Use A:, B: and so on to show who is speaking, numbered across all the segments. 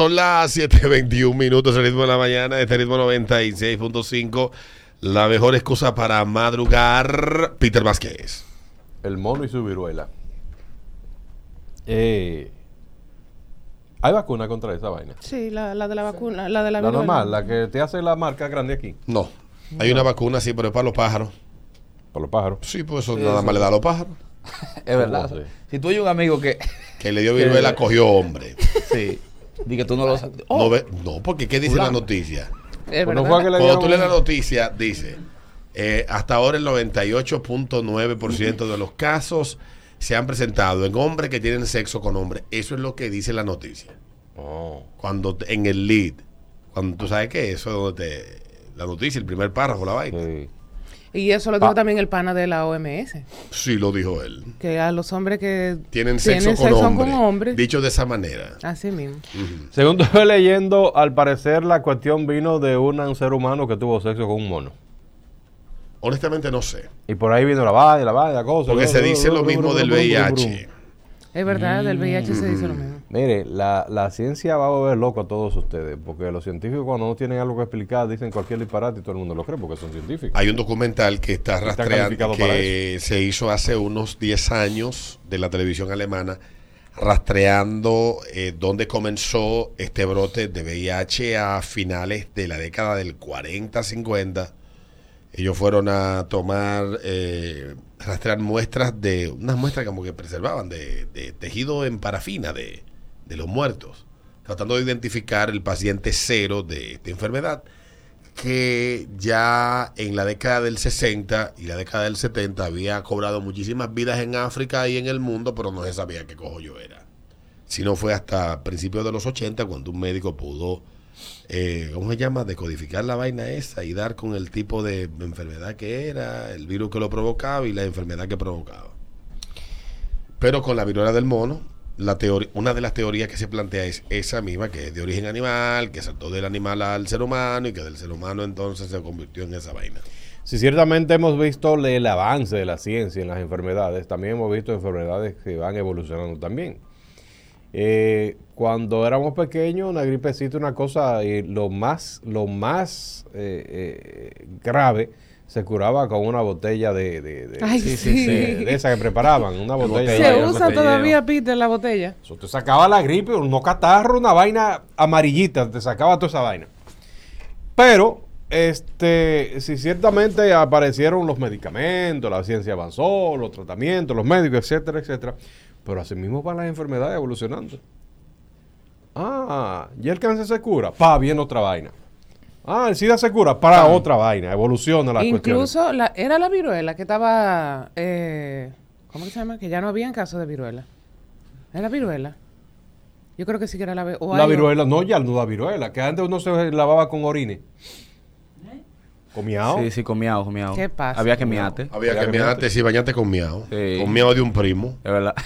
A: Son las 7.21 minutos, el ritmo de la mañana, este ritmo 96.5. La mejor excusa para madrugar, Peter Vázquez.
B: El mono y su viruela. Eh, ¿Hay vacuna contra esa vaina?
C: Sí, la, la de la vacuna, la de la,
B: normal, la que te hace la marca grande aquí,
A: No, hay una vacuna, sí, pero es para los pájaros.
B: para los pájaros.
A: Sí, pues eso nada más le da a los pájaros.
D: Es verdad. Si tú hay un amigo que.
A: Que le dio viruela, cogió hombre.
D: Sí. Di que tú no lo sabes.
A: No, ve- no, porque ¿qué dice la noticia?
C: Es
B: no
A: Cuando
B: dieron
A: tú lees la noticia, dice, eh, hasta ahora el 98.9% de los casos se han presentado en hombres que tienen sexo con hombres. Eso es lo que dice la noticia.
B: Oh.
A: Cuando en el lead, cuando tú sabes que eso es donde te, la noticia, el primer párrafo, la vaina.
B: Sí.
C: Y eso lo dijo
B: Ah.
C: también el pana de la OMS,
A: Sí, lo dijo él.
C: que a los hombres que
A: Tienen sexo, con,
C: sexo
A: hombres.
C: con hombres,
A: Dicho de esa manera.
C: así mismo.
B: Según estoy leyendo, al parecer la cuestión vino de una- un ser humano que tuvo sexo con un mono.
A: Honestamente no sé.
B: Y por ahí vino la vaina, la vaina, la cosa.
A: Porque se dice lo mismo del VIH.
C: Es verdad, del VIH se
A: Mm.
C: dice lo mismo.
B: Mire, la, la ciencia va a volver loco a todos ustedes, porque los científicos cuando no tienen algo que explicar dicen cualquier disparate y todo el mundo lo cree porque son científicos.
A: Hay un documental que está rastreando, que se hizo hace unos 10 años de la televisión alemana, rastreando eh, dónde comenzó este brote de VIH a finales de la década del 40-50. Ellos fueron a tomar, eh, rastrear muestras de, unas muestras como que preservaban de, de tejido en parafina de, de los muertos, tratando de identificar el paciente cero de esta enfermedad que ya en la década del 60 y la década del 70 había cobrado muchísimas vidas en África y en el mundo, pero no se sabía qué cojo yo era. Si no fue hasta principios de los 80 cuando un médico pudo, eh, ¿cómo se llama?, decodificar la vaina esa y dar con el tipo de enfermedad que era, el virus que lo provocaba y la enfermedad que provocaba. Pero con la viruela del mono, la una de las teorías que se plantea es esa misma, que es de origen animal, que saltó del animal al ser humano y que del ser humano entonces se convirtió en esa vaina.
B: Si ciertamente hemos visto el avance de la ciencia en las enfermedades, también hemos visto enfermedades que van evolucionando también. Eh, cuando éramos pequeños, una gripecita, una cosa, y lo más, lo más eh, eh, grave se curaba con una botella de, de, de-
C: Ay, sí.
B: de esa que preparaban, una botella.
C: Se usa todavía, Peter, la botella.
B: Eso te sacaba la gripe, unos catarros, una vaina amarillita, te sacaba toda esa vaina. Pero, este, si ciertamente aparecieron los medicamentos, la ciencia avanzó, los tratamientos, los médicos, etcétera, etcétera. Pero así mismo van las enfermedades evolucionando. Ah, y el cáncer se cura, pa, viene otra vaina. Ah, el SIDA se cura, para otra vaina, evoluciona la cuestión.
C: Incluso la, era la viruela que estaba, eh, ¿cómo que se llama? Que ya no habían casos de viruela. ¿Era viruela? Yo creo que sí que era la, vi- o
B: La viruela, no, ya no la viruela, que antes uno se lavaba con orine. ¿Con miau?
D: Sí, sí, con miau, con miau.
C: ¿Qué pasa?
D: Había que miarte.
A: Había
B: Ya
A: que
B: que
A: miarte, sí, bañarte con miau.
D: Sí.
A: Con miau de un primo.
D: Es verdad.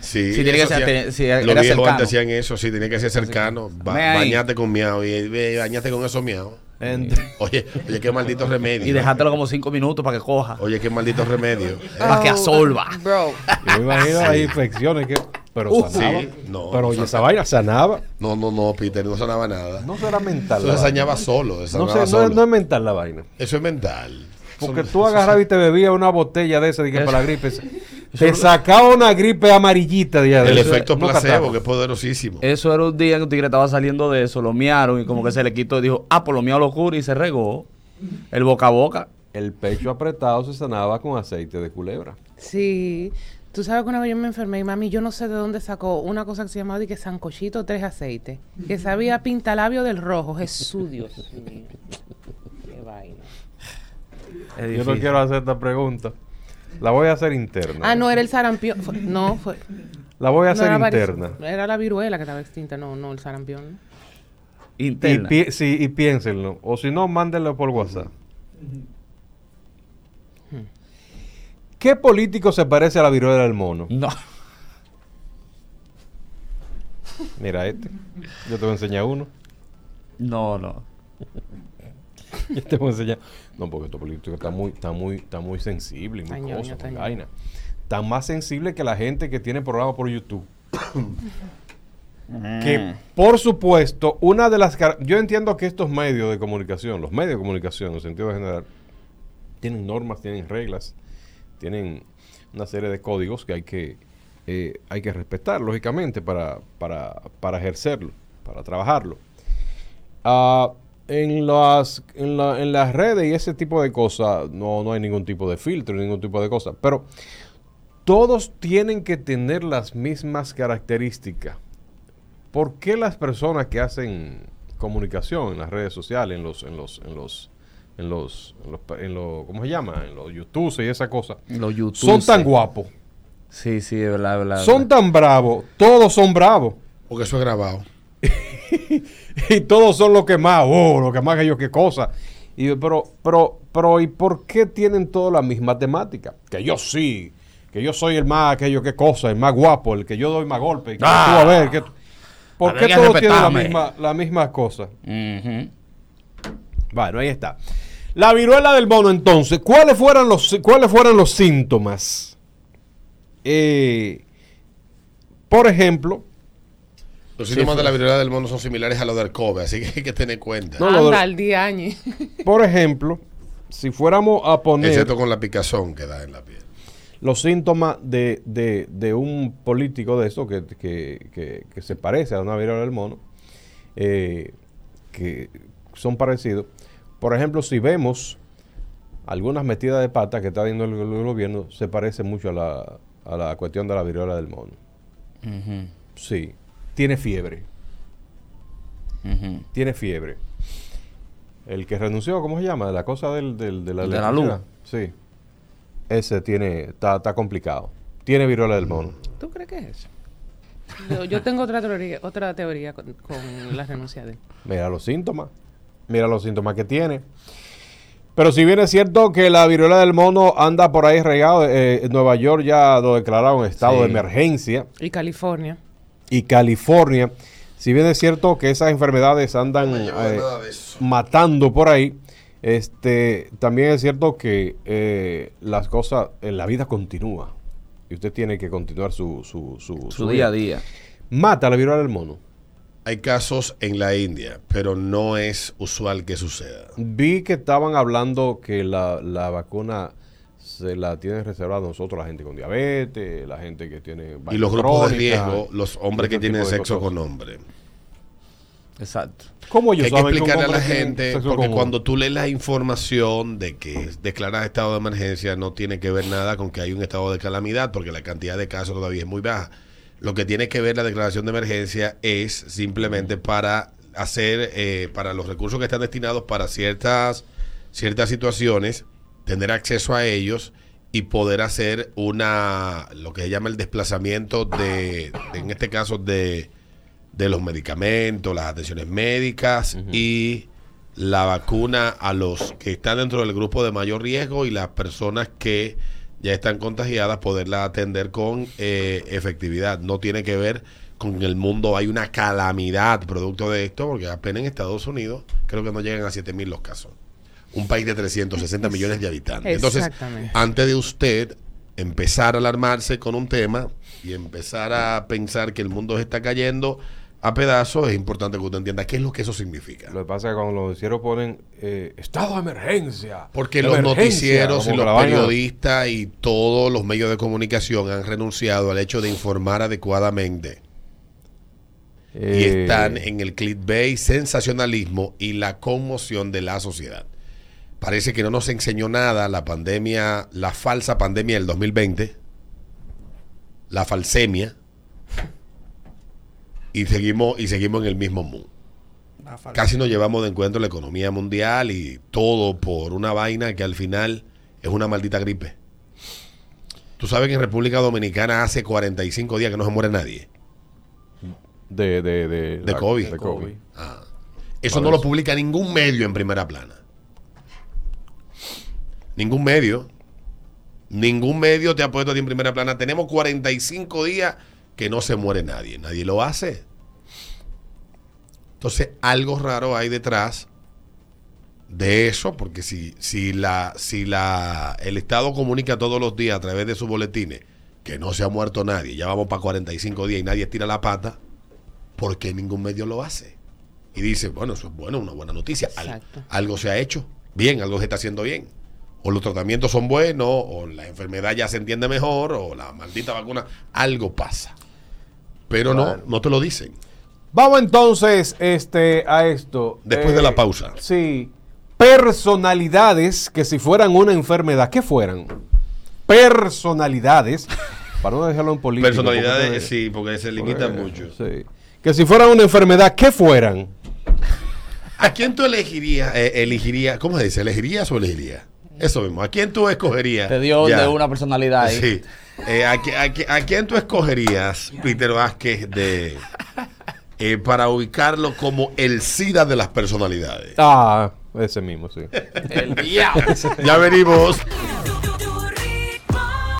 A: Sí,
D: Sí, tiene que ser-
A: hacía-
D: sí, era
A: los viejos
D: cercano.
A: antes hacían eso, sí, tenía que ser cercano. Ba- bañate con miau y bañate con esos miau. Oye, oye, qué maldito remedio.
D: Y dejártelo como cinco minutos para que coja.
A: Oye, qué maldito remedio.
D: Para que absorba.
C: Bro.
B: Yo me imagino las infecciones que. Pero
D: Uh,
B: sanaba.
A: sí, no,
B: pero
A: no
B: oye, esa vaina sanaba.
A: No, no, no, Peter, no sanaba nada.
B: No será mental.
A: Eso se sañaba solo, se
B: No, sé,
A: solo.
B: es- no es mental la vaina.
A: Eso es mental.
B: Porque
A: Eso-
B: tú agarrabas y te bebías una botella de esa de que para la gripe. Te sacaba una gripe amarillita. De
A: El
B: eso,
A: efecto
B: no
A: placebo, que es poderosísimo.
D: Eso era un día que un tigre estaba saliendo de eso, lo miaron y como que se le quitó y dijo, ah, por lo mío lo cura y se regó. El boca a boca.
B: El pecho apretado se sanaba con aceite de culebra.
C: Sí. Tú sabes que una vez yo me enfermé y mami, yo no sé de dónde sacó una cosa que se llamaba de que sancochito tres aceites. Que sabía pintalabio del rojo. Jesús, Dios mío. Qué vaina.
B: Yo no quiero hacer esta pregunta. La voy a hacer interna.
C: Ah, no, era el sarampión. Fue- no, fue.
B: La voy a
C: no
B: hacer
C: era
B: interna.
C: Era la viruela que estaba extinta, no, no el sarampión.
B: Y,
D: Interna.
B: pi- sí, y piénsenlo. O si no, mándenlo por WhatsApp. ¿Qué político se parece a la viruela del mono?
D: No.
B: Mira este. Yo te voy a enseñar uno.
D: No, no.
B: Yo te voy a enseñar. No, porque estos políticos están muy, está muy, está muy sensible y muy cosa, muy vaina. Tan más sensible que la gente que tiene programa por YouTube. que por supuesto, una de las... Yo entiendo que estos medios de comunicación, los medios de comunicación en sentido general, tienen normas, tienen reglas, tienen una serie de códigos que hay que, eh, hay que respetar, lógicamente, para, para, para ejercerlo, para trabajarlo. Ah, en, las, en, la- en las redes y ese tipo de cosas no, no hay ningún tipo de filtro, ningún tipo de cosa. Pero todos tienen que tener las mismas características. ¿Por qué las personas que hacen comunicación en las redes sociales, en los, en los, en los, en los, en los, en los- ¿cómo se llama? En los YouTube y esa cosa,
D: Los YouTube.
B: son tan guapos,
D: Sí, sí, es verdad, es verdad.
B: son tan bravos, todos son bravos.
A: Porque eso es grabado.
B: y todos son los que más, oh, los que más que yo, qué cosa. Y, yo, pero, pero, pero, ¿y por qué tienen toda la misma temática? Que yo sí, que yo soy el más, aquello, qué cosa, el más guapo, el que yo doy más golpes. que
D: Ah.
B: tú a ver, que ¿Por qué todos tienen la misma, la misma cosa? Bueno, ahí está. La viruela del mono, entonces, ¿cuáles fueran los, cuáles fueran los síntomas? Eh, por ejemplo,
A: Los síntomas de la viruela del mono son similares a los del COVID, así que hay que tener cuenta.
B: No,
C: Anda al día año.
B: por ejemplo, si fuéramos a poner...
A: Excepto con la picazón que da en la piel.
B: los síntomas de, de- de un político de eso que, que- que- que se parece a una viruela del mono, eh, que son parecidos. Por ejemplo, si vemos algunas metidas de pata que está dando el, el gobierno, se parece mucho a la, a la cuestión de la viruela del mono.
D: Ujú.
B: Sí, tiene fiebre, tiene fiebre. El que renunció, ¿cómo se llama? La cosa del, del- de la
D: de la luz.
B: Sí. Ese tiene, está, está complicado. Tiene viruela del mono.
C: ¿Tú crees que es eso? Yo, yo tengo otra teoría, otra teoría con, con la renuncia de él.
B: Mira los síntomas. Mira los síntomas que tiene. Pero si bien es cierto que la viruela del mono anda por ahí regado, eh, en Nueva York ya lo declararon estado
D: Sí.
B: de emergencia
C: Y California.
B: Y California, si bien es cierto que esas enfermedades andan eh, matando por ahí, este, también es cierto que eh, las cosas, en la vida continúa y usted tiene que continuar su, su, su,
D: Su día a día.
B: Mata la viruela del mono.
A: Hay casos en la India, pero no es usual que suceda.
B: Vi que estaban hablando que la, la vacuna se la tienen reservada a nosotros, la gente con diabetes, la gente que tiene...
A: Y los grupos de riesgo, los hombres que tienen sexo
B: cosas.
A: con hombres.
D: Exacto.
B: ¿Cómo
A: Que
B: ellos
A: hay que
B: saben un
A: explicarle a la gente, porque cuando tú lees la información de que declarar estado de emergencia, no tiene que ver nada con que hay un estado de calamidad, porque la cantidad de casos todavía es muy baja. Lo que tiene que ver la declaración de emergencia es simplemente para hacer, eh, para los recursos que están destinados para ciertas, ciertas situaciones, tener acceso a ellos y poder hacer una, lo que se llama el desplazamiento de, de, en este caso, de, de los medicamentos, las atenciones médicas y la vacuna a los que están dentro del grupo de mayor riesgo y las personas que ya están contagiadas, poderla atender con eh, efectividad. No tiene que ver con el mundo hay una calamidad producto de esto, porque apenas en Estados Unidos creo que no llegan a 7 mil los casos. Un país de 360 millones de habitantes. Entonces, antes de usted empezar a alarmarse con un tema y empezar a pensar que el mundo se está cayendo a pedazos, es importante que usted entienda qué es lo que eso significa.
B: Lo que pasa es que cuando los noticieros ponen eh, estado de emergencia.
A: Porque los
B: emergencia",
A: noticieros y los periodistas y todos los medios de comunicación han renunciado al hecho de informar adecuadamente. y
B: Eh,
A: están en el clickbait, sensacionalismo y la conmoción de la sociedad. Parece que no nos enseñó nada la pandemia, la falsa pandemia del 2020, la falsemia, y seguimos, y seguimos en el mismo mood. Casi nos llevamos de encuentro la economía mundial y todo por una vaina que al final es una maldita gripe. Tú sabes que en República Dominicana hace 45 días que no se muere nadie.
B: de, de, de,
A: De
B: la-
A: COVID.
B: de COVID.
A: Ah. Eso no lo publica ningún medio en primera plana. Ningún medio. Ningún medio te ha puesto a ti en primera plana. Tenemos 45 días que no se muere nadie. Nadie lo hace. Entonces, algo raro hay detrás de eso, porque si, si, la, si la, el Estado comunica todos los días a través de sus boletines que no se ha muerto nadie, ya vamos para 45 días y nadie tira la pata, porque ningún medio lo hace. Y dice, bueno, eso es bueno, una buena noticia. Al- algo se ha hecho bien, algo se está haciendo bien. O los tratamientos son buenos, o la enfermedad ya se entiende mejor, o la maldita vacuna, algo pasa. Pero no, no te lo dicen.
B: Vamos entonces este, a esto.
A: Después de la pausa.
B: Sí. Personalidades que si fueran una enfermedad, ¿qué fueran? Personalidades. Para no dejarlo en política.
A: Personalidades, sí, porque se limitan mucho.
B: Sí. Que si fueran una enfermedad, ¿qué fueran?
A: ¿A quién tú elegirías? eh, elegiría, ¿Cómo se dice? ¿Elegirías o elegirías? Eso mismo. ¿A quién tú escogerías?
D: Te dio
A: Ya.
D: de una personalidad ahí.
A: Sí. Eh, ¿a, qui- a qui- a quién tú escogerías, Peter Vázquez, de, eh, para ubicarlo como el SIDA de las personalidades?
B: Ah, ese mismo, sí.
D: El diablo.
A: Ya venimos.